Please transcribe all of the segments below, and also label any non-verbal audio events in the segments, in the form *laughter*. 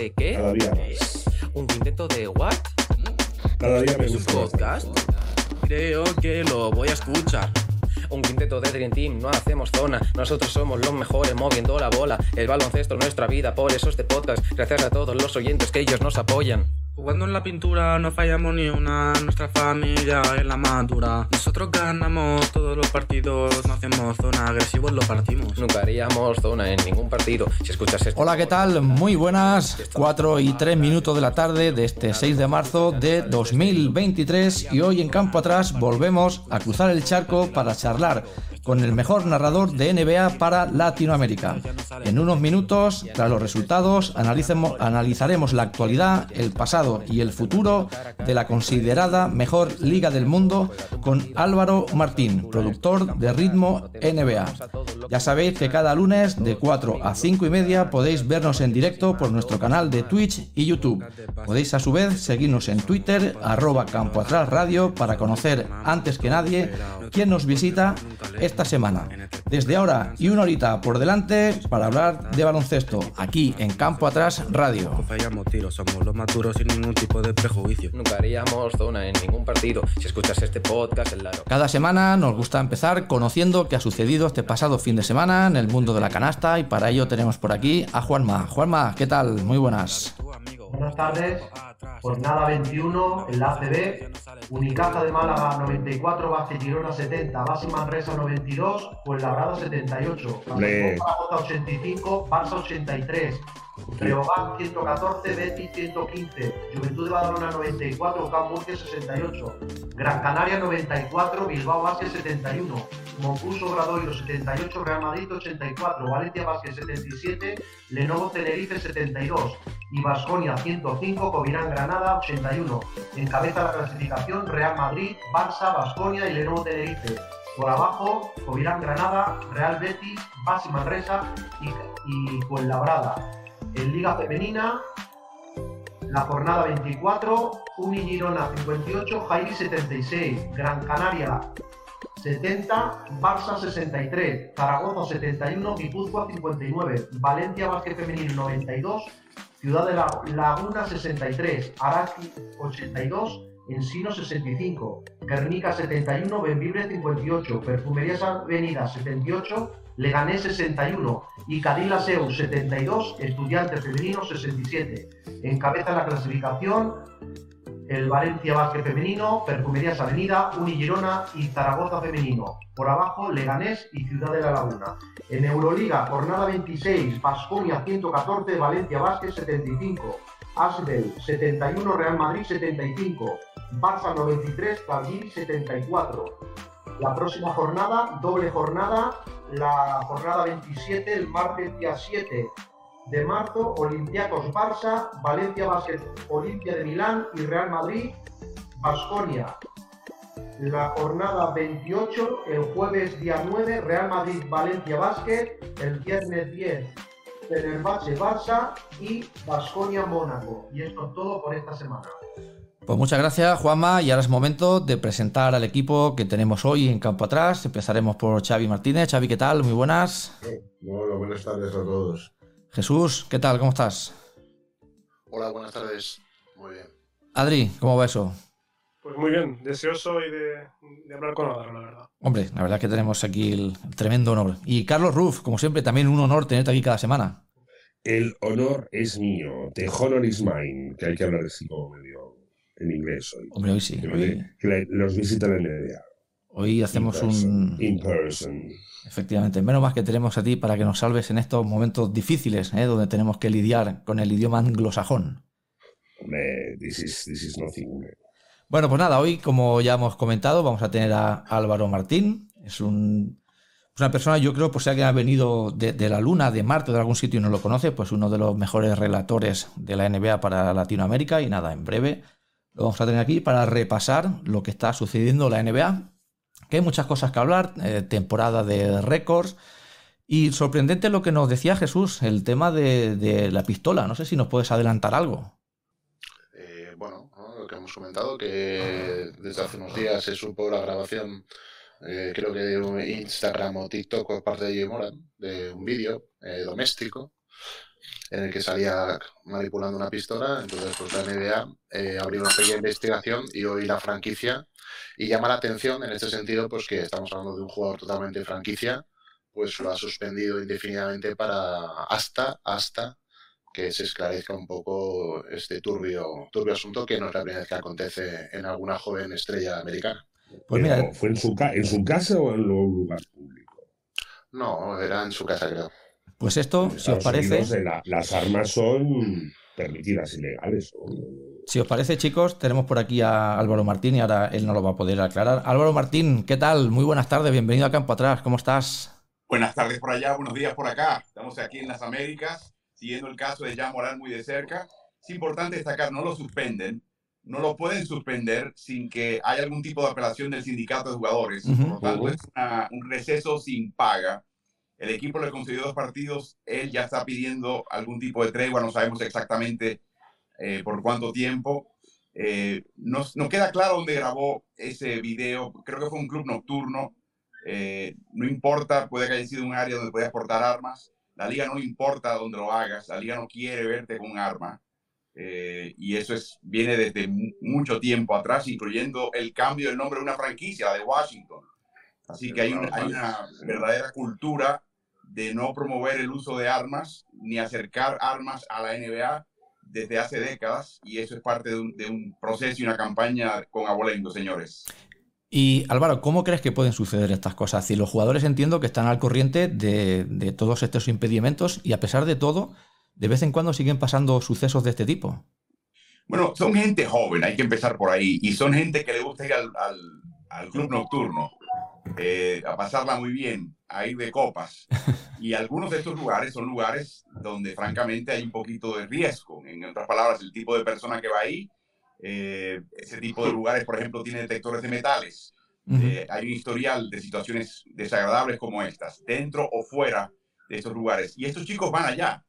de qué? Cada día más. ¿Un quinteto de what? Cada día me ¿Es un gusta podcast? Creo que lo voy a escuchar. Un quinteto de Dream Team, no hacemos zona. Nosotros somos los mejores moviendo la bola. El baloncesto es nuestra vida, por eso este podcast. Gracias a todos los oyentes que ellos nos apoyan. Jugando en la pintura no fallamos ni una, nuestra familia es la madura. Nosotros ganamos todos los partidos, no hacemos zona, agresivos lo partimos. Nunca haríamos zona en ningún partido. Si escuchas esto. Hola, ¿qué tal? Muy buenas. 4 y 3 minutos de la tarde de este 6 de marzo de 2023 y hoy en Campo Atrás volvemos a cruzar el charco para charlar con el mejor narrador de NBA para Latinoamérica. En unos minutos, tras los resultados, analizaremos la actualidad, el pasado y el futuro de la considerada mejor liga del mundo con Álvaro Martín, productor de Ritmo NBA. Ya sabéis que cada lunes de 4 a 5 y media podéis vernos en directo por nuestro canal de Twitch y YouTube. Podéis a su vez seguirnos en Twitter, arroba Campo Atrás Radio, para conocer antes que nadie quién nos visita esta semana. Desde ahora y una horita por delante para hablar de baloncesto, aquí en Campo Atrás Radio. No fallamos tiros, somos los maduros sin ningún tipo de prejuicio. Nunca haríamos zona en ningún partido. Si escuchas este podcast, el Laro. Cada semana nos gusta empezar conociendo qué ha sucedido este pasado fin de semana en el mundo de la canasta y para ello tenemos por aquí a Juanma. Juanma, ¿qué tal? Muy buenas. Buenas tardes. Jornada 21 en la ACB. Unicaja de Málaga 94, Base Girona 70, Base Manresa 92, Fuenlabrada 78, Hombre. Zaragoza 85, Barça 83, Breogán 114, Betis 115, Juventud de Badalona 94, Camp Murcia 68, Gran Canaria 94, Bilbao Basket 71, Moncus Obradoiro 78, Real Madrid 84, Valencia Basket 77, Lenovo Tenerife 72 y Basconia 105, Covirán Granada 81. Encabeza la clasificación Real Madrid, Barça, Basconia y Lenovo Tenerife. Por abajo, Covirán Granada, Real Betis, Basi Manresa y, y Fuenlabrada. En Liga Femenina, la jornada 24, Uni Girona 58, Jairi 76, Gran Canaria 70, Barça 63, Zaragoza 71, Guipúzcoa 59, Valencia Básquet Femenino 92, Ciudad de la Laguna 63, Araki 82, Ensino 65, Guernica 71, Benvibre 58, Perfumerías Avenida 78, Leganés 61 y Cadilla Seu 72, Estudiantes Femenino 67. Encabeza la clasificación el Valencia Básquet Femenino, Perfumerías Avenida, Unigirona y Zaragoza Femenino. Por abajo, Leganés y Ciudad de la Laguna. En Euroliga, jornada 26, Basconia 114, Valencia Básquet 75, Asbel 71, Real Madrid 75, Barça 93, Calgiri 74. La próxima jornada, doble jornada, la jornada 27, el martes día 7 de marzo, Olympiacos Barça, Valencia Basket Olimpia de Milán y Real Madrid, Basconia. La jornada 28, el jueves día 9, Real Madrid Valencia Basket, el viernes 10, Fenerbahce Barça y Basconia Mónaco. Y esto es todo por esta semana. Pues muchas gracias, Juanma, y ahora es momento de presentar al equipo que tenemos hoy en Campo Atrás. Empezaremos por Xavi Martínez. Xavi, ¿qué tal? Muy buenas. Bueno, buenas tardes a todos. Jesús, ¿qué tal? ¿Cómo estás? Hola, buenas tardes. Muy bien. Adri, ¿cómo va eso? Pues muy bien, deseoso hoy de, de hablar con Álvaro, la verdad. Hombre, la verdad que tenemos aquí el tremendo honor. Y Carlos Ruf, como siempre, también un honor tenerte aquí cada semana. El honor es mío. The honor is mine. Que hay que hablar así como medio en inglés hoy. Hombre, hoy sí. Hoy, que los visitan en NBA. hoy hacemos in person, un... In person. Efectivamente, menos más que tenemos a ti para que nos salves en estos momentos difíciles, ¿eh? donde tenemos que lidiar con el idioma anglosajón. Hombre, this is, this is nothing. Bueno, pues nada, hoy, como ya hemos comentado, vamos a tener a Álvaro Martín. Es un, una persona, yo creo, pues sea que ha venido de, de la Luna, de Marte, de algún sitio y no lo conoce, pues uno de los mejores relatores de la NBA para Latinoamérica. Y nada, en breve lo vamos a tener aquí para repasar lo que está sucediendo en la NBA. Que hay muchas cosas que hablar, eh, temporada de récords. Y sorprendente lo que nos decía Jesús, el tema de, la pistola. No sé si nos puedes adelantar algo. Eh, bueno, ¿no? lo que hemos comentado, que desde hace unos días se supo la grabación, eh, creo que de un Instagram o TikTok por parte de Jay Moran, de un vídeo doméstico, en el que salía manipulando una pistola. Entonces, pues la NBA eh, abrió una pequeña investigación y hoy la franquicia. Y llama la atención en este sentido, pues que estamos hablando de un jugador totalmente franquicia, pues lo ha suspendido indefinidamente para hasta, hasta que se esclarezca un poco este turbio, turbio asunto que no es la primera vez que acontece en alguna joven estrella americana. Pues mira, ¿fue en su, en su casa o en un lugar público? No, era en su casa, creo. Pues esto, si os parece. las armas son permitidas ilegales. Si os parece, chicos, tenemos por aquí a Álvaro Martín y ahora él no lo va a poder aclarar. Álvaro Martín, ¿qué tal? Muy buenas tardes, bienvenido a Campo Atrás, ¿cómo estás? Buenas tardes por allá, buenos días por acá. Estamos aquí en las Américas, siguiendo el caso de Jan Morán muy de cerca. Es importante destacar, no lo suspenden, no lo pueden suspender sin que haya algún tipo de apelación del sindicato de jugadores. Por lo tanto, es un receso sin paga. El equipo le concedió dos partidos, él ya está pidiendo algún tipo de tregua, no sabemos exactamente eh, por cuánto tiempo. Eh, no, no, queda claro dónde grabó ese video, creo que fue un club nocturno, eh, no importa, puede que haya sido un área donde podías portar armas, la liga no importa dónde lo hagas, la liga no quiere verte con un arma. Eh, y eso es, viene desde mucho tiempo atrás, incluyendo el cambio del nombre de una franquicia, la de Washington. Así que hay, hay una verdadera cultura de no promover el uso de armas ni acercar armas a la NBA desde hace décadas y eso es parte de un, de un proceso y una campaña con abolengo, señores. Y Álvaro, ¿cómo crees que pueden suceder estas cosas? Si los jugadores entiendo que están al corriente de, de todos estos impedimentos y a pesar de todo, de vez en cuando siguen pasando sucesos de este tipo. Bueno, son gente joven, hay que empezar por ahí, y son gente que le gusta ir al, al, club nocturno, eh, a pasarla muy bien, a ir de copas. *laughs* Y algunos de estos lugares son lugares donde francamente hay un poquito de riesgo. En otras palabras, el tipo de persona que va ahí, eh, ese tipo de lugares, por ejemplo, tiene detectores de metales. Eh, hay un historial de situaciones desagradables como estas, dentro o fuera de estos lugares. Y estos chicos van allá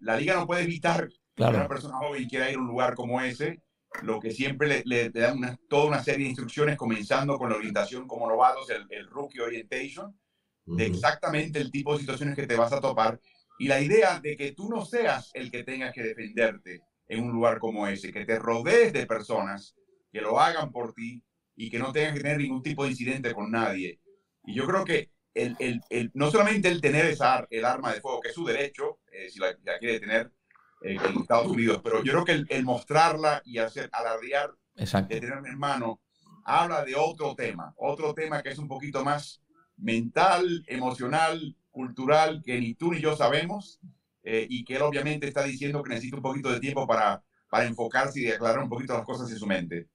la liga no puede evitar que una persona joven quiera ir a un lugar como ese, lo que siempre le, le, dan toda una serie de instrucciones, comenzando con la orientación como novatos, el, el Rookie Orientation, de exactamente el tipo de situaciones que te vas a topar y la idea de que tú no seas el que tengas que defenderte en un lugar como ese, que te rodees de personas que lo hagan por ti y que no tengas que tener ningún tipo de incidente con nadie. Y yo creo que el, el, el, no solamente el tener esa, el arma de fuego, que es su derecho, eh, si la, quiere tener en Estados Unidos, pero yo creo que el, mostrarla y hacer alardear de tener en mano habla de otro tema, otro tema que es un poquito más mental, emocional, cultural, que ni tú ni yo sabemos, eh, y que él obviamente está diciendo que necesita un poquito de tiempo para, para enfocarse y aclarar un poquito las cosas en su mente.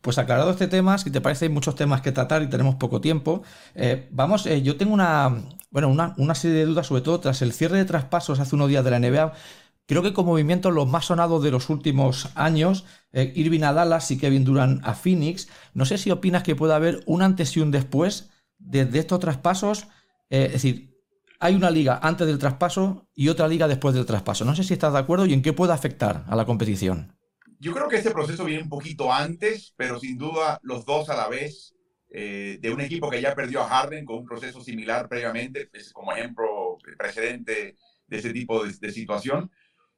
Pues aclarado este tema, si te parece, hay muchos temas que tratar y tenemos poco tiempo. Eh, vamos, eh, yo tengo una, bueno, una, serie de dudas, sobre todo tras el cierre de traspasos hace unos días de la NBA. Creo que con movimientos los más sonados de los últimos años, eh, Irving a Dallas y Kevin Durant a Phoenix. No sé si opinas que puede haber un antes y un después de, estos traspasos. es decir, hay una liga antes del traspaso y otra liga después del traspaso. No sé si estás de acuerdo y en qué puede afectar a la competición. Yo creo que este proceso viene un poquito antes, pero sin duda los dos a la vez, eh, de un equipo que ya perdió a Harden con un proceso similar previamente, es como ejemplo precedente de ese tipo de, situación.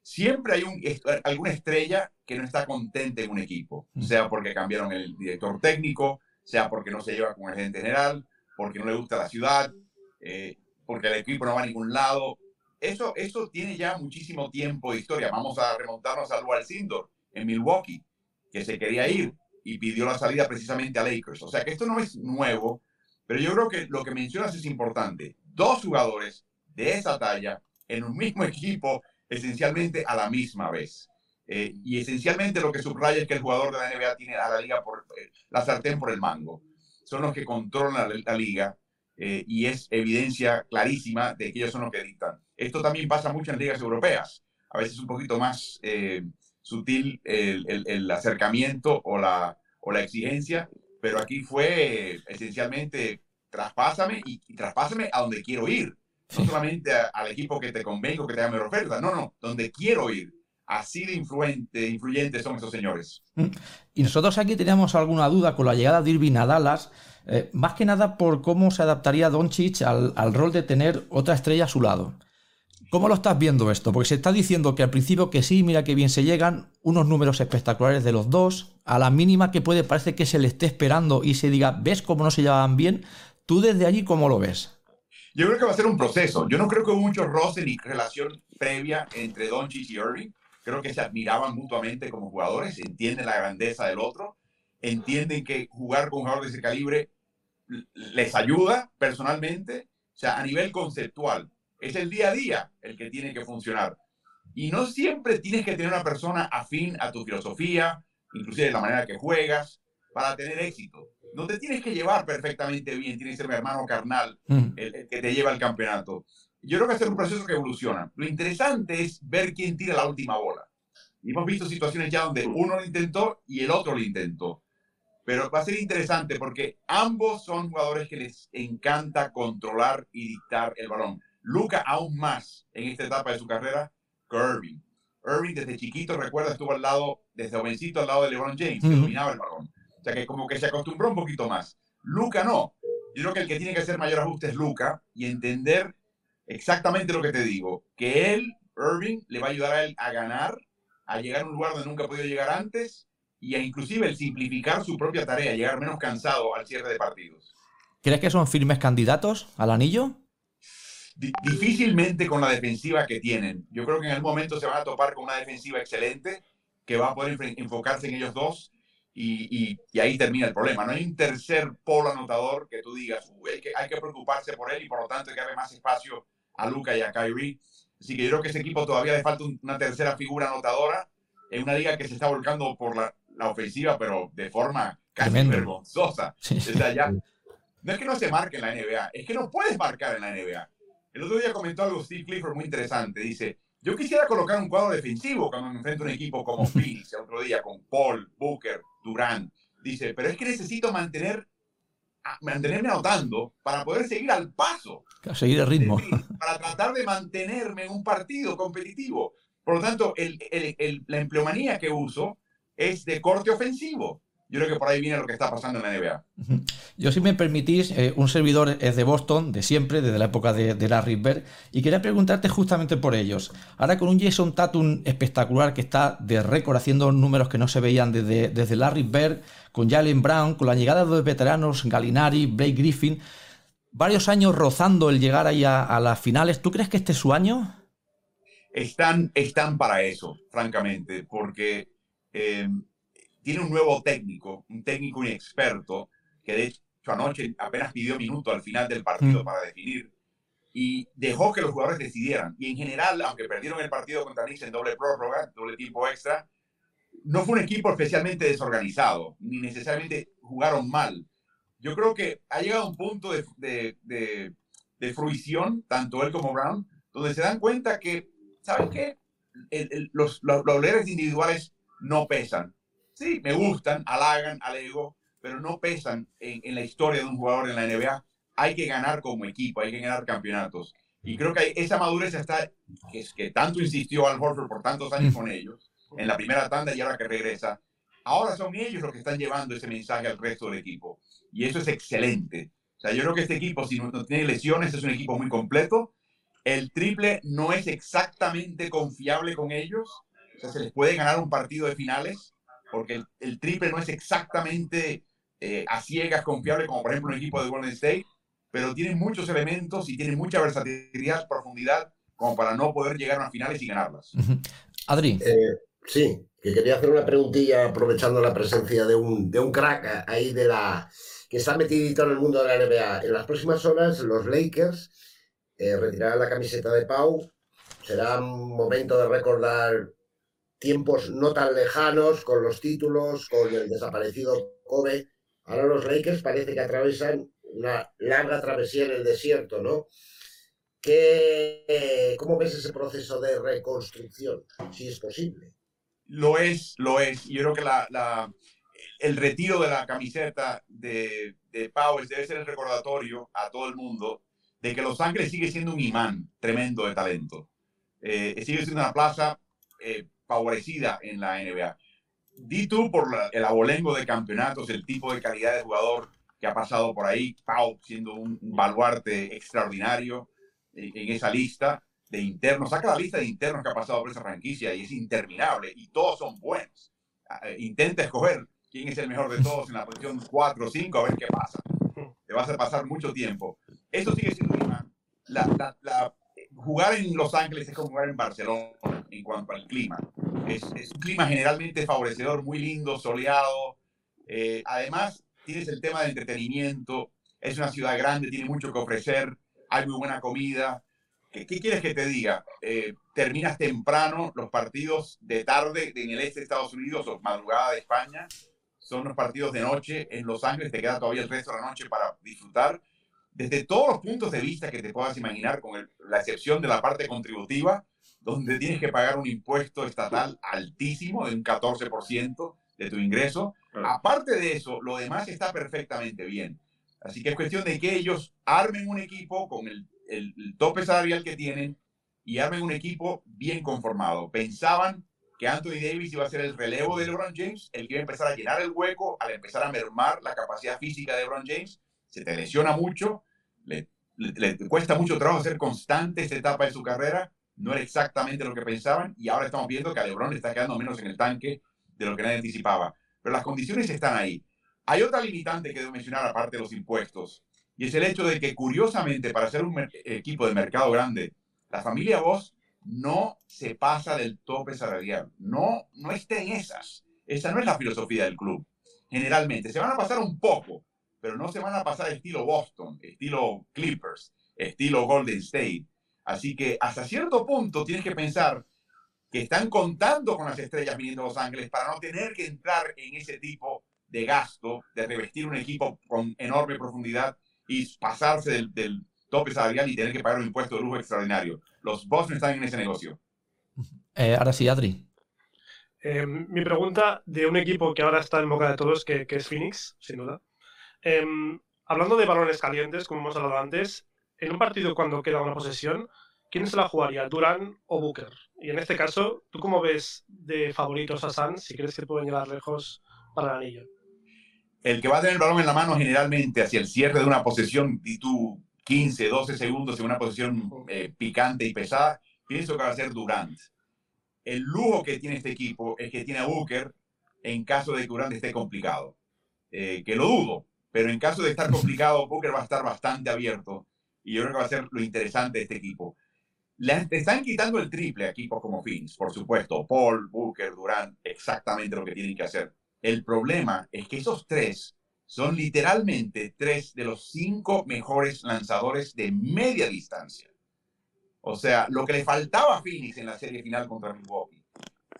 Siempre hay un, alguna estrella que no está contenta en un equipo, mm. sea porque cambiaron el director técnico, sea porque no se lleva con el gerente general, porque no le gusta la ciudad, eh, porque el equipo no va a ningún lado. Eso, eso tiene ya muchísimo tiempo de historia. Vamos a remontarnos al Lual Sindor en Milwaukee, que se quería ir y pidió la salida precisamente a Lakers. O sea que esto no es nuevo, pero yo creo que lo que mencionas es importante. Dos jugadores de esa talla en un mismo *laughs* equipo, esencialmente a la misma vez. Eh, y esencialmente lo que subraya es que el jugador de la NBA tiene a la liga por eh, la sartén por el mango. Son los que controlan la, liga eh, y es evidencia clarísima de que ellos son los que dictan. Esto también pasa mucho en ligas europeas, a veces un poquito más sutil el, acercamiento o la, o la exigencia, pero aquí fue esencialmente traspásame y, traspásame a donde quiero ir. No solamente al equipo que te convengo, que te haga mejor oferta, no, no, donde quiero ir. Así de influente, influyentes son esos señores. Mm. Y nosotros aquí teníamos alguna duda con la llegada de Irving a Dallas, eh, más que nada por cómo se adaptaría Doncic al, al rol de tener otra estrella a su lado. ¿Cómo lo estás viendo esto? Porque se está diciendo que al principio que sí, mira que bien se llegan, unos números espectaculares de los dos, a la mínima que puede parece que se le esté esperando y se diga, ¿ves cómo no se llevaban bien? ¿Tú desde allí cómo lo ves? Yo creo que va a ser un proceso. Yo no creo que hubo mucho roce ni relación previa entre Doncic y Irving. Creo que se admiraban mutuamente como jugadores, entienden la grandeza del otro, entienden que jugar con un jugador de ese calibre les ayuda personalmente, o sea, a nivel conceptual es el día a día el que tiene que funcionar. Y no siempre tienes que tener una persona afín a tu filosofía, inclusive la manera que juegas, para tener éxito. No te tienes que llevar perfectamente bien, tienes que ser mi hermano carnal mm. el, que te lleva al campeonato. Yo creo que es un proceso que evoluciona. Lo interesante es ver quién tira la última bola. Y hemos visto situaciones ya donde uno lo intentó y el otro lo intentó. Pero va a ser interesante porque ambos son jugadores que les encanta controlar y dictar el balón. Luca aún más en esta etapa de su carrera que Irving. Irving desde chiquito, recuerda, estuvo al lado, desde jovencito al lado de LeBron James, que dominaba el balón. Sea que como que se acostumbró un poquito más. Luca no. Yo creo que el que tiene que hacer mayor ajuste es Luca y entender exactamente lo que te digo, que él, Irving, le va a ayudar a él a ganar, a llegar a un lugar donde nunca ha podido llegar antes y a inclusive el simplificar su propia tarea, llegar menos cansado al cierre de partidos. ¿Crees que son firmes candidatos al anillo? difícilmente con la defensiva que tienen. Yo creo que en algún momento se van a topar con una defensiva excelente que va a poder enfocarse en ellos dos y, ahí termina el problema. No hay un tercer polo anotador que tú digas, hay, que, hay que preocuparse por él y por lo tanto hay que darle más espacio a Luca y a Kyrie. Así que yo creo que ese equipo todavía le falta una tercera figura anotadora en una liga que se está volcando por la, ofensiva, pero de forma casi vergonzosa. no es que no se marque en la NBA, es que no puedes marcar en la NBA. El otro día comentó algo Steve Clifford muy interesante. Dice, yo quisiera colocar un cuadro defensivo cuando me enfrento a un equipo como *laughs* Phoenix el otro día con Paul, Booker, Durant. Dice, pero es que necesito mantener, mantenerme anotando para poder seguir al paso. Para seguir el ritmo. para tratar de mantenerme en un partido competitivo. Por lo tanto, el, el, la empleomanía que uso es de corte ofensivo. Yo creo que por ahí viene lo que está pasando en la NBA. Yo, si me permitís, eh, un servidor es de Boston, de siempre, desde la época de, de, Larry Bird, y quería preguntarte justamente por ellos. Ahora con un Jason Tatum espectacular que está de récord haciendo números que no se veían desde, desde Larry Bird, con Jalen Brown, con la llegada de los veteranos Galinari, Blake Griffin, varios años rozando el llegar ahí a, las finales. ¿Tú crees que este es su año? Están, están para eso, francamente, porque... Eh, tiene un nuevo técnico, un técnico inexperto, que de hecho anoche apenas pidió minuto al final del partido mm. para definir y dejó que los jugadores decidieran. Y en general, aunque perdieron el partido contra Knicks en doble prórroga, doble tiempo extra, no fue un equipo especialmente desorganizado, ni necesariamente jugaron mal. Yo creo que ha llegado un punto de, de, de, fruición, tanto él como Brown, donde se dan cuenta que, ¿saben qué? los, los, los individuales no pesan sí, me gustan, halagan al ego, pero no pesan en, la historia de un jugador en la NBA. Hay que ganar como equipo, hay que ganar campeonatos. Y creo que esa madurez está, que, es que tanto insistió Al Horford por tantos años con ellos, en la primera tanda y ahora que regresa, ahora son ellos los que están llevando ese mensaje al resto del equipo. Y eso es excelente. O sea, yo creo que este equipo, si no, no tiene lesiones, es un equipo muy completo. El triple no es exactamente confiable con ellos. O sea, se les puede ganar un partido de finales, porque el, triple no es exactamente eh, a ciegas confiable como por ejemplo un equipo de Golden State, pero tiene muchos elementos y tiene mucha versatilidad, profundidad, como para no poder llegar a unas finales y ganarlas. Adri. Eh, sí, que quería hacer una preguntilla aprovechando la presencia de un, de un crack ahí de la que está metidito en el mundo de la NBA. En las próximas horas los Lakers eh, retirarán la camiseta de Pau. Será un momento de recordar tiempos no tan lejanos, con los títulos, con el desaparecido Kobe. Ahora los Lakers parece que atravesan una larga travesía en el desierto, ¿no? ¿Qué, ¿Cómo ves ese proceso de reconstrucción? Si es posible. Lo es, lo es. Yo creo que la, el retiro de la camiseta de, de Powers debe ser el recordatorio a todo el mundo de que Los Ángeles sigue siendo un imán tremendo de talento. Eh, sigue siendo una plaza eh, favorecida en la NBA. Di tú por el abolengo de campeonatos, el tipo de calidad de jugador que ha pasado por ahí, Pau siendo un, baluarte extraordinario en, esa lista. de internos, saca la lista de internos que ha pasado por esa franquicia y es interminable y todos son buenos. Ah, eh, intenta escoger quién es el mejor de todos en la posición 4 o 5 a ver qué pasa. Te vas a pasar mucho tiempo. Eso sigue siendo una, la, la, jugar en Los Ángeles es como jugar en Barcelona en cuanto al clima. Es, un clima generalmente favorecedor, muy lindo, soleado. Eh, además, tienes el tema del entretenimiento. Es una ciudad grande, tiene mucho que ofrecer. Hay muy buena comida. ¿Qué, qué quieres que te diga? Eh, terminas temprano los partidos de tarde en el este de Estados Unidos o madrugada de España. Son los partidos de noche en Los Ángeles. Te queda todavía el resto de la noche para disfrutar desde todos los puntos de vista que te puedas imaginar, con la excepción de la parte contributiva, donde tienes que pagar un impuesto estatal altísimo de un 14% de tu ingreso. Aparte de eso, lo demás está perfectamente bien. Así que es cuestión de que ellos armen un equipo con el, el, tope salarial que tienen y armen un equipo bien conformado. Pensaban que Anthony Davis iba a ser el relevo de LeBron James, el que iba a empezar a llenar el hueco al empezar a mermar la capacidad física de LeBron James se te lesiona mucho, le, cuesta mucho trabajo ser constante esta etapa de su carrera, no era exactamente lo que pensaban y ahora estamos viendo que a LeBron le está quedando menos en el tanque de lo que nadie anticipaba. Pero las condiciones están ahí. Hay otra limitante que debo mencionar aparte de los impuestos y es el hecho de que curiosamente para ser un equipo de mercado grande, la familia Voss no se pasa del tope salarial, no, no está en esas. Esa no es la filosofía del club. Generalmente se van a pasar un poco, pero no se van a pasar estilo Boston, estilo Clippers, estilo Golden State. Así que hasta cierto punto tienes que pensar que están contando con las estrellas viniendo a Los Ángeles para no tener que entrar en ese tipo de gasto, de revestir un equipo con enorme profundidad y pasarse del, del tope salarial y tener que pagar un impuesto de lujo extraordinario. Los Boston están en ese negocio. Eh, ahora sí, Adri. Eh, mi pregunta de un equipo que ahora está en boca de todos, que, que es Phoenix, sin duda. Em, hablando de balones calientes, como hemos hablado antes, en un partido cuando queda una posesión, ¿quién se la jugaría, Durán o Booker? Y en este caso, ¿tú cómo ves de favoritos a Suns si crees que pueden llegar lejos para el anillo? El que va a tener el balón en la mano generalmente hacia el cierre de una posesión y tú 15, 12 segundos en una posición eh, picante y pesada, pienso que va a ser Durant. El lujo que tiene este equipo es que tiene a Booker en caso de que Durant esté complicado. Eh, que lo dudo, pero en caso de estar complicado, Booker va a estar bastante abierto y yo creo que va a ser lo interesante de este equipo. Le están quitando el triple a equipos como Phoenix, por supuesto. Paul, Booker, Durant, exactamente lo que tienen que hacer. El problema es que esos tres son literalmente tres de los cinco mejores lanzadores de media distancia. O sea, lo que le faltaba a Phoenix en la serie final contra Milwaukee,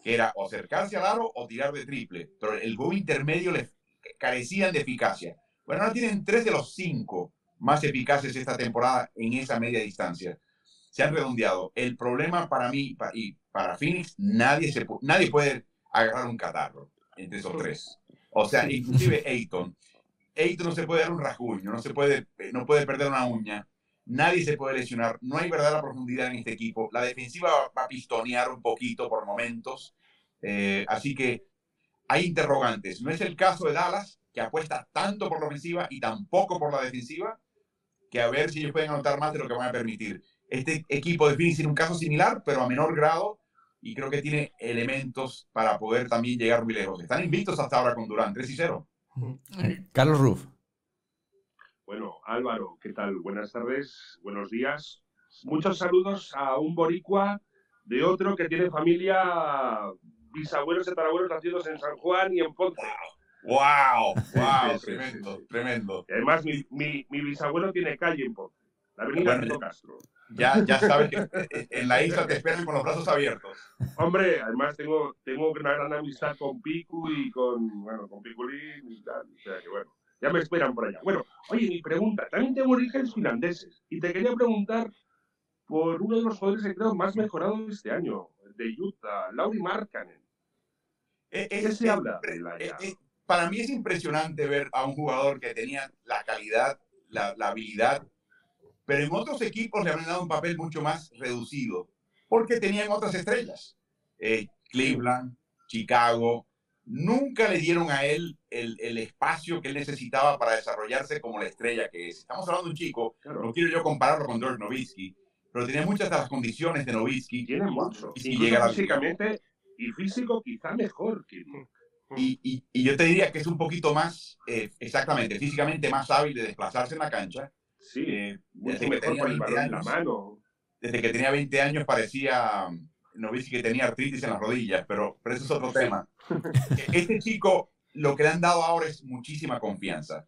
que era o acercarse al aro o tirar de triple, pero el gol intermedio le carecían de eficacia. Bueno, ahora tienen tres de los cinco más eficaces esta temporada en esa media distancia. Se han redondeado. El problema para mí y para Phoenix, nadie, se, nadie puede agarrar un catarro entre esos tres. O sea, inclusive *laughs* Ayton. Ayton no se puede dar un rasguño, no, se puede, no puede perder una uña. Nadie se puede lesionar. No hay verdadera profundidad en este equipo. La defensiva va a pistonear un poquito por momentos. Eh, así que hay interrogantes. No es el caso de Dallas, que apuesta tanto por la ofensiva y tampoco por la defensiva, que a ver si ellos pueden anotar más de lo que van a permitir. Este equipo de Phoenix tiene un caso similar, pero a menor grado, y creo que tiene elementos para poder también llegar muy lejos. Están invictos hasta ahora con Durán, 3 y 0. Eh, Carlos Ruf. Bueno, Álvaro, ¿qué tal? Buenas tardes, buenos días. Muchos saludos a un boricua de otro que tiene familia, bisabuelos y tatarabuelos nacidos en San Juan y en Ponce. ¡Wow! *laughs* ¡Wow! tremendo, tremendo. Y además, mi, mi, mi, bisabuelo tiene calle en Ponce, la avenida bueno, Castro. Ya, ya sabes que en la isla te esperan con los brazos abiertos. Hombre, además tengo, tengo una gran amistad con Picu y con, bueno, con Piculín y tal. O sea que bueno, ya me esperan por allá. Bueno, oye, mi pregunta, también tengo orígenes finlandeses. Y te quería preguntar por uno de los jugadores creo más mejorados de este año, de Utah, Lauri Markkanen. ¿Qué es, se habla para mí es impresionante ver a un jugador que tenía la calidad, la, la, habilidad, pero en otros equipos le han dado un papel mucho más reducido, porque tenían otras estrellas. Eh, Cleveland, Chicago, nunca le dieron a él el, el, espacio que él necesitaba para desarrollarse como la estrella que es. Estamos hablando de un chico, no quiero yo compararlo con George Nowitzki, pero tiene muchas de las condiciones de Novitsky. Tiene mucho. Y Incluso llega físicamente y físico quizá mejor que Y, y- y yo te diría que es un poquito más, eh, exactamente, físicamente más hábil de desplazarse en la cancha. Sí, Eh, desde, que tenía con el 20 balón en la años, mano. desde que tenía 20 años parecía um, Novitsky que tenía artritis en las rodillas, pero, pero eso es otro tema. *laughs* Este chico, lo que le han dado ahora es muchísima confianza.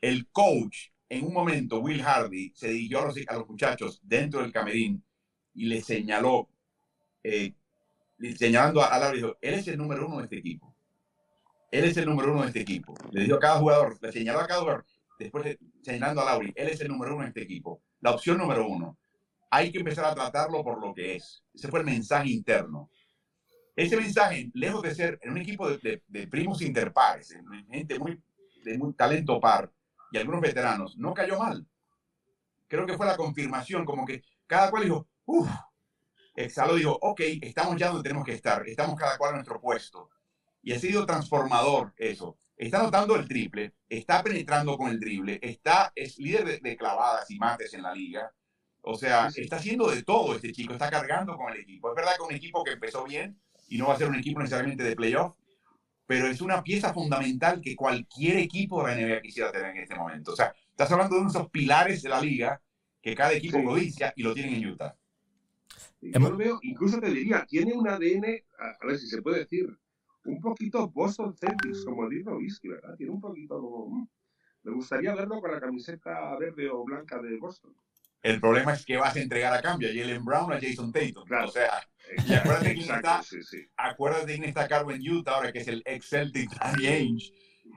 El coach, en un momento, Will Hardy, se dirigió a los, a los muchachos dentro del camerín y le señaló, eh, señalando a, a Laura, dijo, él es el número uno de este equipo. Él es el número uno de este equipo. Le dijo a cada jugador, le señaló a cada jugador, después de- señalando a Lauri, él es el número uno de este equipo. La opción número uno. Hay que empezar a tratarlo por lo que es. Ese fue el mensaje interno. Ese mensaje, lejos de ser en un equipo de, de- de primos interpares, en gente muy, de muy talento par y algunos veteranos, no cayó mal. Creo que fue la confirmación, como que cada cual dijo, uff, exhaló, dijo, ok, estamos ya donde tenemos que estar, estamos cada cual en nuestro puesto. Y ha sido transformador eso. Está anotando el triple, está penetrando con el drible, está, es líder de, de clavadas y mates en la liga. O sea, está haciendo de todo este chico, está cargando con el equipo. Es verdad que un equipo que empezó bien y no va a ser un equipo necesariamente de playoff, pero es una pieza fundamental que cualquier equipo de la NBA quisiera tener en este momento. O sea, estás hablando de uno de esos pilares de la liga que cada equipo Sí. codicia y lo tienen en Utah. Hemos- Yo lo veo, incluso te diría, tiene un ADN, a, a ver si se puede decir, un poquito Boston Celtics, como dice Whisky, ¿verdad? Tiene un poquito como... mm. Me gustaría verlo con la camiseta verde o blanca de Boston. El problema es que vas a entregar a cambio a Jalen Brown a Jason Tatum. Claro. O sea, y acuérdate quién está, sí, sí. acuérdate quién está cargo en Utah ahora, que es el ex Celtic Danny Ainge.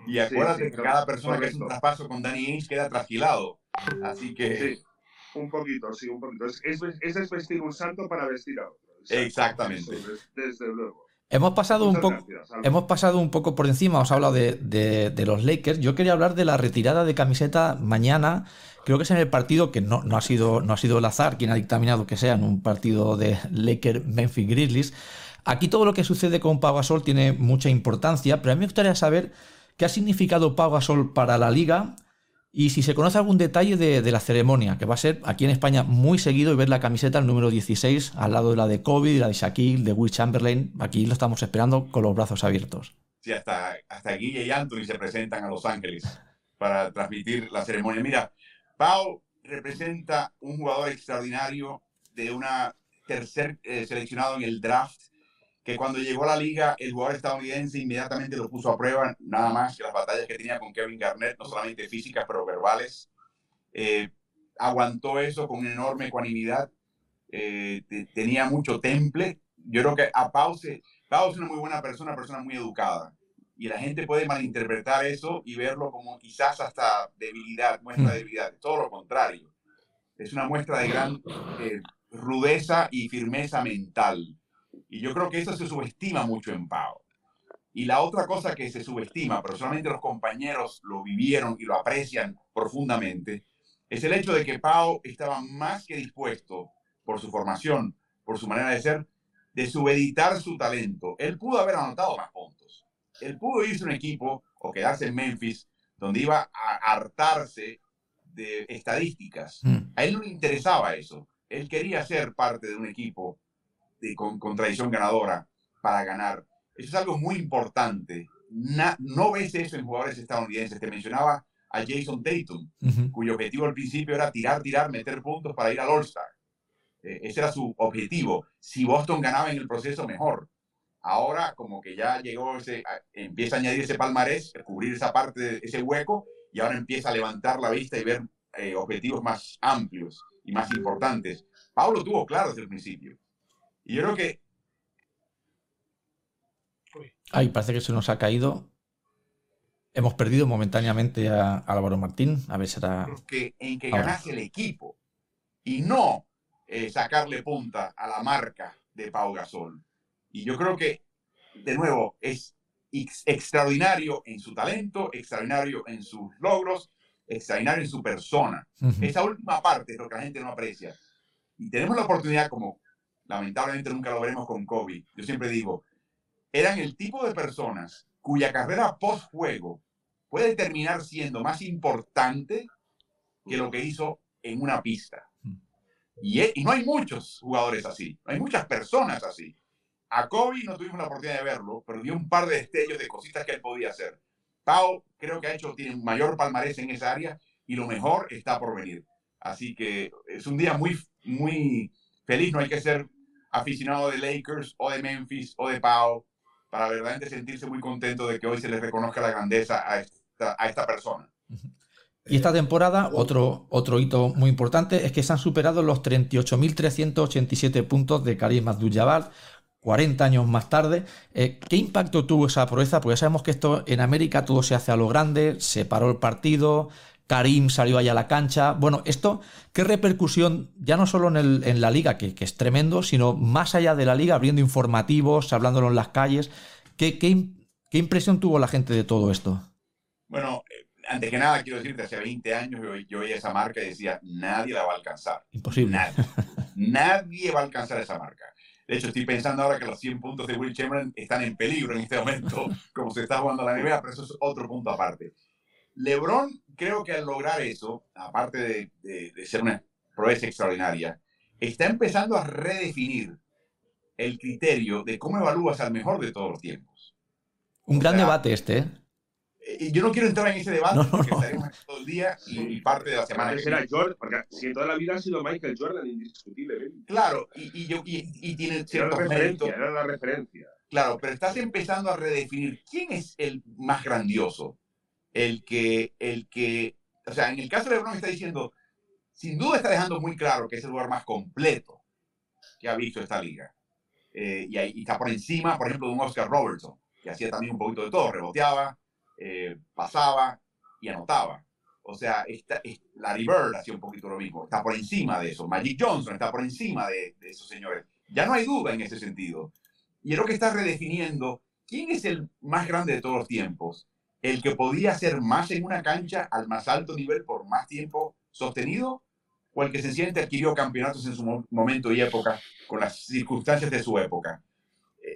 Y acuérdate sí, que cada persona que hace un correcto. traspaso con Danny Ainge queda trasquilado. Así que, Sí, un poquito, sí, un poquito. Es, es, es desvestir un santo para vestir a otro. Exactamente. Eso, des- desde luego. Hemos pasado un poco. gracias. Hemos pasado un poco por encima, os he hablado de, de- de los Lakers. Yo quería hablar de la retirada de camiseta mañana. Creo que es en el partido que no, no ha sido, no ha sido el azar quien ha dictaminado que sea en un partido de Lakers Memphis Grizzlies. Aquí todo lo que sucede con Pau Gasol tiene mucha importancia, pero a mí me gustaría saber qué ha significado Pau Gasol para la liga y si se conoce algún detalle de, de la ceremonia, que va a ser aquí en España muy seguido y ver la camiseta número 16 al lado de la de Kobe, la de Shaquille, de Will Chamberlain. Aquí lo estamos esperando con los brazos abiertos. sí, hasta, hasta Guille y Anthony se presentan a Los Ángeles para transmitir la ceremonia. Mira, Pau representa un jugador extraordinario de una tercer eh, seleccionado en el draft, que cuando llegó a la liga, el jugador estadounidense inmediatamente lo puso a prueba, nada más que las batallas que tenía con Kevin Garnett, no solamente físicas, pero verbales. Eh, aguantó eso con enorme ecuanimidad, eh, te- tenía mucho temple. Yo creo que a Pau, se, Pau es una muy buena persona, una persona muy educada. Y la gente puede malinterpretar eso y verlo como quizás hasta debilidad, muestra de debilidad. Todo lo contrario. Es una muestra de gran eh, rudeza y firmeza mental. Y yo creo que eso se subestima mucho en Pau. Y la otra cosa que se subestima, pero solamente los compañeros lo vivieron y lo aprecian profundamente, es el hecho de que Pau estaba más que dispuesto, por su formación, por su manera de ser, de subeditar su talento. Él pudo haber anotado más puntos. Él pudo irse a un equipo o quedarse en Memphis, donde iba a hartarse de estadísticas. Mm. A él no le interesaba eso. Él quería ser parte de un equipo de- con, con tradición ganadora para ganar. Eso es algo muy importante. Na- no ves eso en jugadores estadounidenses. Te mencionaba a Jason Tatum, Ujú. cuyo objetivo al principio era tirar, tirar, meter puntos para ir al All-Star. Eh, ese era su objetivo. Si Boston ganaba en el proceso, mejor. Ahora, como que ya llegó ese, empieza a añadir ese palmarés, a cubrir esa parte, ese hueco, y ahora empieza a levantar la vista y ver eh, objetivos más amplios y más importantes. Pablo tuvo claro desde el principio. Y yo creo que Ay, parece que se nos ha caído. Hemos perdido momentáneamente a Álvaro Martín. A ver, será. que, en que Ahora. ganase el equipo y no eh, sacarle punta a la marca de Pau Gasol. Y yo creo que, de nuevo, es ex- extraordinario en su talento, extraordinario en sus logros, extraordinario en su persona. Ujú. Esa última parte es lo que la gente no aprecia. Y tenemos la oportunidad, como lamentablemente nunca lo veremos con Kobe, yo siempre digo, eran el tipo de personas cuya carrera post-juego puede terminar siendo más importante que lo que hizo en una pista. Y, e, y no hay muchos jugadores así, no hay muchas personas así. A Kobe no tuvimos la oportunidad de verlo, pero dio un par de destellos de cositas que él podía hacer. Pau creo que ha hecho, tiene mayor palmarés en esa área y lo mejor está por venir. Así que es un día muy, muy feliz, no hay que ser aficionado de Lakers o de Memphis o de Pau para verdaderamente sentirse muy contento de que hoy se les reconozca la grandeza a esta, a esta persona. Y esta temporada, otro, otro hito muy importante es que se han superado los 38.387 puntos de Karim Abdul-Jabbar, 40 años más tarde. Eh, ¿Qué impacto tuvo esa proeza? Porque sabemos que esto en América todo se hace a lo grande, se paró el partido, Karim salió allá a la cancha. Bueno, esto, ¿qué repercusión, ya no solo en, el, en la liga, que, que, es tremendo, sino más allá de la liga, abriendo informativos, hablándolo en las calles? ¿Qué, qué, qué impresión tuvo la gente de todo esto? Bueno, eh, antes que nada, quiero decirte, hace 20 años yo, yo veía esa marca y decía, nadie la va a alcanzar. Imposible. Nadie. nadie va a alcanzar esa marca. De hecho, estoy pensando ahora que los 100 puntos de Will Chamberlain están en peligro en este momento, *laughs* como se está jugando la NBA, pero eso es otro punto aparte. LeBron, creo que al lograr eso, aparte de, de, de ser una proeza extraordinaria, está empezando a redefinir el criterio de cómo evalúas al mejor de todos los tiempos. Un o gran sea, debate este, ¿eh? Yo no quiero entrar en ese debate no, porque no. estaremos todo el día y, y parte de la semana. Que era Jordan, porque si toda la vida ha sido Michael Jordan indiscutiblemente. Claro, y, y, yo, y, y tiene ciertos era la referencia, era la referencia. Claro, pero estás empezando a redefinir quién es el más grandioso. El que, el que, o sea, en el caso de LeBron está diciendo, sin duda está dejando muy claro que es el lugar más completo que ha visto esta liga. Eh, y, ahí, está por encima, por ejemplo, de un Oscar Robertson, que hacía también un poquito de todo, reboteaba, eh, pasaba y anotaba. O sea, esta, esta, Larry hacía un poquito lo mismo. Está por encima de eso. Magic Johnson está por encima de, de, esos señores. Ya no hay duda en ese sentido. Y es lo que está redefiniendo quién es el más grande de todos los tiempos. El que podía hacer más en una cancha al más alto nivel por más tiempo sostenido o el que sencillamente adquirió campeonatos en su momento y época con las circunstancias de su época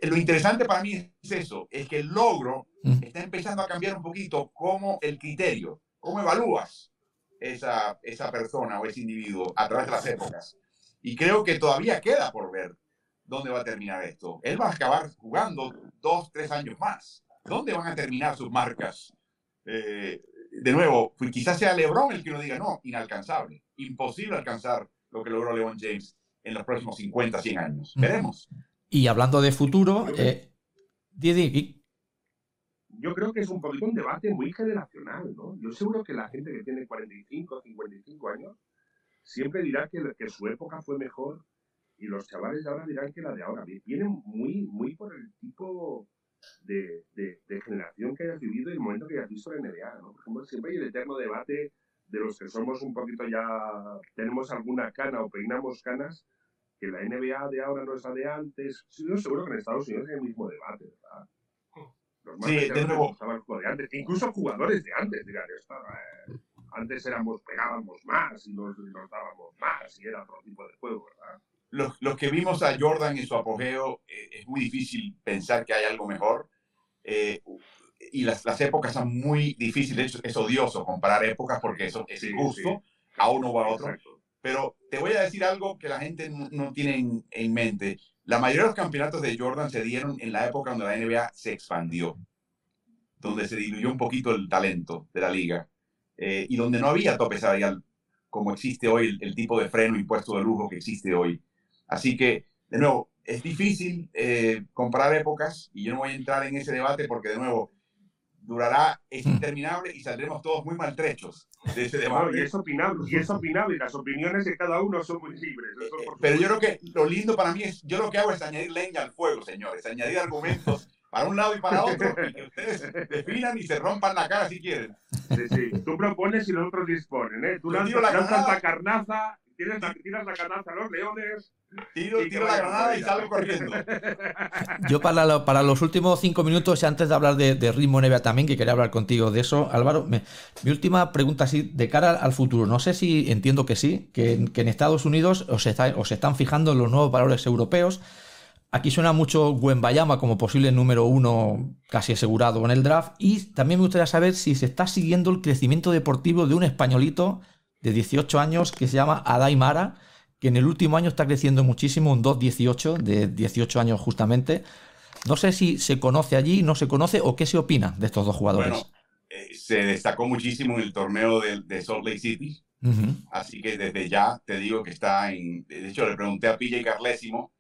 lo interesante para mí es eso, es que el logro está empezando a cambiar un poquito como el criterio, cómo evalúas esa, esa persona o ese individuo a través de las épocas. Y creo que todavía queda por ver dónde va a terminar esto. Él va a acabar jugando dos, tres años más. ¿Dónde van a terminar sus marcas? Eh, de nuevo, pues quizás sea LeBron el que uno diga, no, inalcanzable, imposible alcanzar lo que logró LeBron James en los próximos 50, 100 años. Veremos. Y hablando de futuro, eh, Didi, yo creo que es un poquito un debate muy generacional, ¿no? Yo seguro que la gente que tiene 45, 55 años siempre dirá que, que su época fue mejor y los chavales de ahora dirán que la de ahora. Vienen muy, muy por el tipo de, de, de, generación que hayas vivido y el momento que hayas visto la NBA, ¿no? Por ejemplo, siempre hay el eterno debate de los que somos un poquito ya, tenemos alguna cana o peinamos canas, que la NBA de ahora no es la de antes. Yo seguro que en Estados Unidos hay el mismo debate, ¿verdad? Los más sí, de nuevo. El de antes. Incluso jugadores de antes, esto, eh, antes éramos, pegábamos más y nos, nos, dábamos más y era otro tipo de juego, ¿verdad? Los, los que vimos a Jordan en su apogeo, eh, es muy difícil pensar que hay algo mejor. Eh, y las, las, épocas son muy difíciles, es, es odioso comparar épocas porque eso es sí, injusto sí. a uno o a otro. Exacto. Pero te voy a decir algo que la gente no, no tiene en, en, mente. La mayoría de los campeonatos de Jordan se dieron en la época donde la NBA se expandió, donde se diluyó un poquito el talento de la liga eh, y donde no había tope salarial como existe hoy, el, el, tipo de freno impuesto de lujo que existe hoy. Así que, de nuevo, es difícil eh, comparar épocas y yo no voy a entrar en ese debate porque, de nuevo, durará, es interminable y saldremos todos muy maltrechos de ese *laughs* debate. No, y es opinable, y es opinable, y las opiniones de cada uno son muy libres. Eh, pero yo creo que lo lindo para mí es, yo lo que hago es añadir leña al fuego, señores, añadir argumentos para un lado y para otro, y que ustedes definan y se rompan la cara si quieren. Sí, sí, tú propones y los otros disponen, ¿eh? Tú lanzas la, la carnaza tiras la, tiras la canasta a los leones. Tiro, tiro la granada y salgo corriendo. *laughs* Yo para, lo, para los últimos cinco minutos, antes de hablar de, de ritmo NBA también, que quería hablar contigo de eso, Álvaro, me, mi última pregunta así, de cara al futuro, no sé si entiendo que sí, que, que en Estados Unidos os, está, os están fijando en los nuevos valores europeos. Aquí suena mucho Wembayama como posible número uno casi asegurado en el draft. Y también me gustaría saber si se está siguiendo el crecimiento deportivo de un españolito de 18 años que se llama Adai Mara, que en el último año está creciendo muchísimo, un 2-18, de 18 años justamente. No sé si se conoce allí, no se conoce, o qué se opina de estos dos jugadores. Bueno, eh, se destacó muchísimo en el torneo de, de Salt Lake City. Así que desde ya te digo que está en. De hecho, le pregunté a PJ Carlésimo,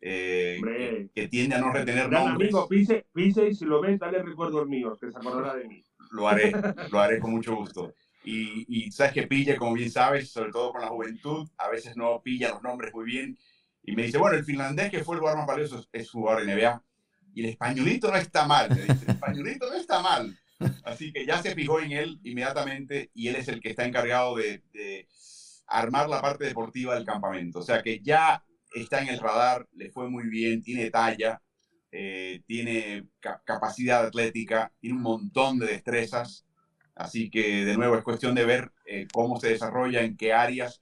eh, que, que, tiende a no retener Gran nombres. amigo, pise, pise y si lo ves, dale recuerdos míos, que se acordará de mí. Lo haré, *laughs* lo haré con mucho gusto. Y, y sabes que pilla, como bien sabes, sobre todo con la juventud, a veces no pilla los nombres muy bien. Y me dice, bueno, el finlandés que fue el jugador más valioso es, jugador de NBA. Y el españolito no está mal, me dice, el españolito no está mal. Así que ya se fijó en él inmediatamente y él es el que está encargado de, de armar la parte deportiva del campamento. O sea que ya está en el radar, le fue muy bien, tiene talla, eh, tiene ca capacidad atlética, tiene un montón de destrezas. Así que, de nuevo, es cuestión de ver eh, cómo se desarrolla, en qué áreas.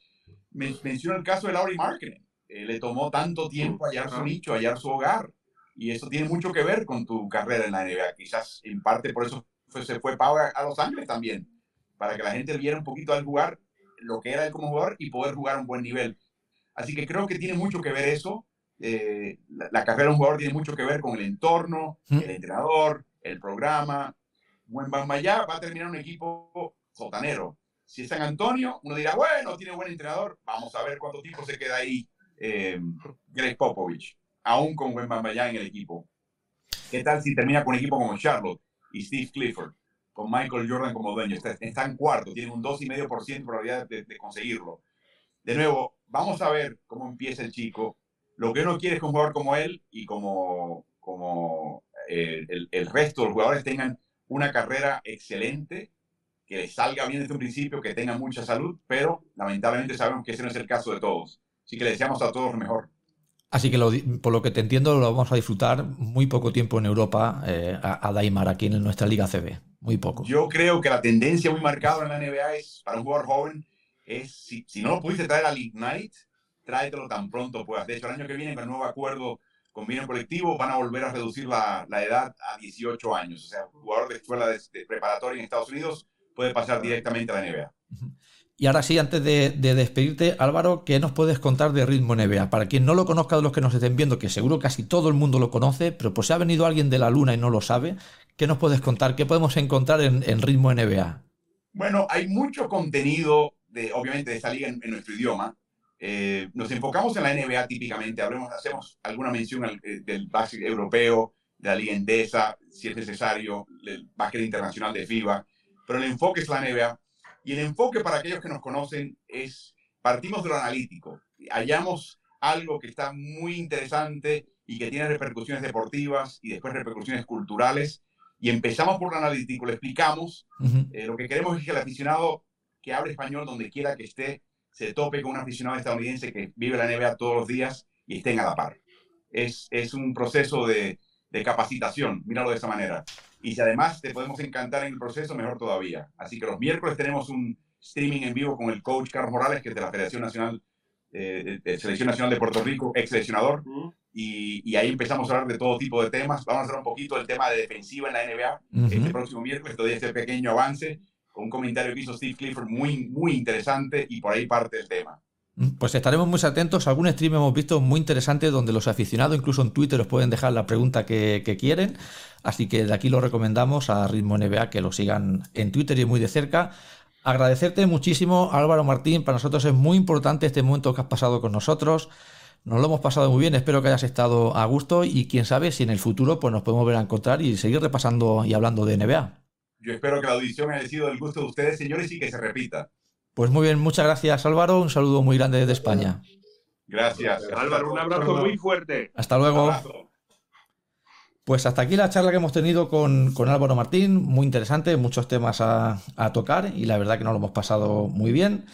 Men menciono el caso de Laurie Marketing. Eh, le tomó tanto tiempo hallar su nicho, hallar su hogar. Y eso tiene mucho que ver con tu carrera en la NBA. Quizás, en parte, por eso fue, se fue Pau a, a Los Ángeles también. Para que la gente viera un poquito al jugar lo que era él como jugador y poder jugar a un buen nivel. Así que creo que tiene mucho que ver eso. Eh, la, la, carrera de un jugador tiene mucho que ver con el entorno, ¿Mm? el entrenador, el programa. Buen Bambayá va a terminar un equipo sotanero. Si es San Antonio, uno dirá, bueno, tiene buen entrenador. Vamos a ver cuánto tiempo se queda ahí eh, Greg Popovich, aún con buen Bambayá en el equipo. ¿Qué tal si termina con un equipo como Charlotte y Steve Clifford? con Michael Jordan como dueño. Está, está en cuarto, tiene un 2,5% de probabilidad de, de, conseguirlo. De nuevo, vamos a ver cómo empieza el chico. Lo que uno quiere es que un jugador como él y como, como eh, el, el, resto de los jugadores tengan una carrera excelente, que les salga bien desde un principio, que tengan mucha salud, pero lamentablemente sabemos que ese no es el caso de todos. Así que le deseamos a todos lo mejor. Así que lo, por lo que te entiendo, lo vamos a disfrutar muy poco tiempo en Europa eh, a, a Daimar aquí en nuestra Liga CB. Muy poco. Yo creo que la tendencia muy marcada en la NBA es, para un jugador joven, es si, si no lo pudiste traer al Ignite, tráetelo tan pronto puedas. De hecho, el año que viene, con el nuevo acuerdo con bien colectivo, van a volver a reducir la, la, edad a 18 años. O sea, un jugador de escuela de, de preparatoria en Estados Unidos puede pasar directamente a la NBA. Y ahora sí, antes de, de, despedirte, Álvaro, ¿qué nos puedes contar de Ritmo NBA? Para quien no lo conozca de los que nos estén viendo, que seguro casi todo el mundo lo conoce, pero pues si ha venido alguien de la luna y no lo sabe, ¿qué nos puedes contar? ¿Qué podemos encontrar en, en Ritmo NBA? Bueno, hay mucho contenido, de, obviamente, de esta liga en, en nuestro idioma. Eh, nos enfocamos en la NBA típicamente, hablemos, hacemos alguna mención al, eh, del básquet europeo, de la liga endesa, si es necesario, el básquet internacional de FIBA, pero el enfoque es la NBA y el enfoque para aquellos que nos conocen es, partimos de lo analítico, hallamos algo que está muy interesante y que tiene repercusiones deportivas y después repercusiones culturales, y empezamos por lo analítico, le explicamos, uh -huh. eh, lo que queremos es que el aficionado que hable español donde quiera que esté, se tope con un aficionado estadounidense que vive la NBA todos los días y estén a la par. Es, es un proceso de, de capacitación, míralo de esa manera. Y si además te podemos encantar en el proceso, mejor todavía. Así que los miércoles tenemos un streaming en vivo con el coach Carlos Morales, que es de la Federación Nacional, eh, de Selección Nacional de Puerto Rico, ex seleccionador. Uh -huh. y, y, ahí empezamos a hablar de todo tipo de temas. Vamos a hablar un poquito del tema de defensiva en la NBA. Uh -huh. Este próximo miércoles doy este pequeño avance un comentario que hizo Steve Clifford muy, muy interesante y por ahí parte el tema. Pues estaremos muy atentos. Algún stream hemos visto muy interesante donde los aficionados, incluso en Twitter, os pueden dejar la pregunta que, que, quieren. Así que de aquí lo recomendamos a Ritmo NBA que lo sigan en Twitter y muy de cerca. Agradecerte muchísimo, Álvaro Martín. Para nosotros es muy importante este momento que has pasado con nosotros. Nos lo hemos pasado muy bien. Espero que hayas estado a gusto y quién sabe si en el futuro pues, nos podemos ver a encontrar y seguir repasando y hablando de NBA. Yo espero que la audición haya sido del gusto de ustedes, señores, y que se repita. Pues muy bien, muchas gracias Álvaro, un saludo muy grande desde España. Gracias. Álvaro, un abrazo muy fuerte. Hasta luego. Pues hasta aquí la charla que hemos tenido con, con Álvaro Martín, muy interesante, muchos temas a, a, tocar y la verdad que nos lo hemos pasado muy bien.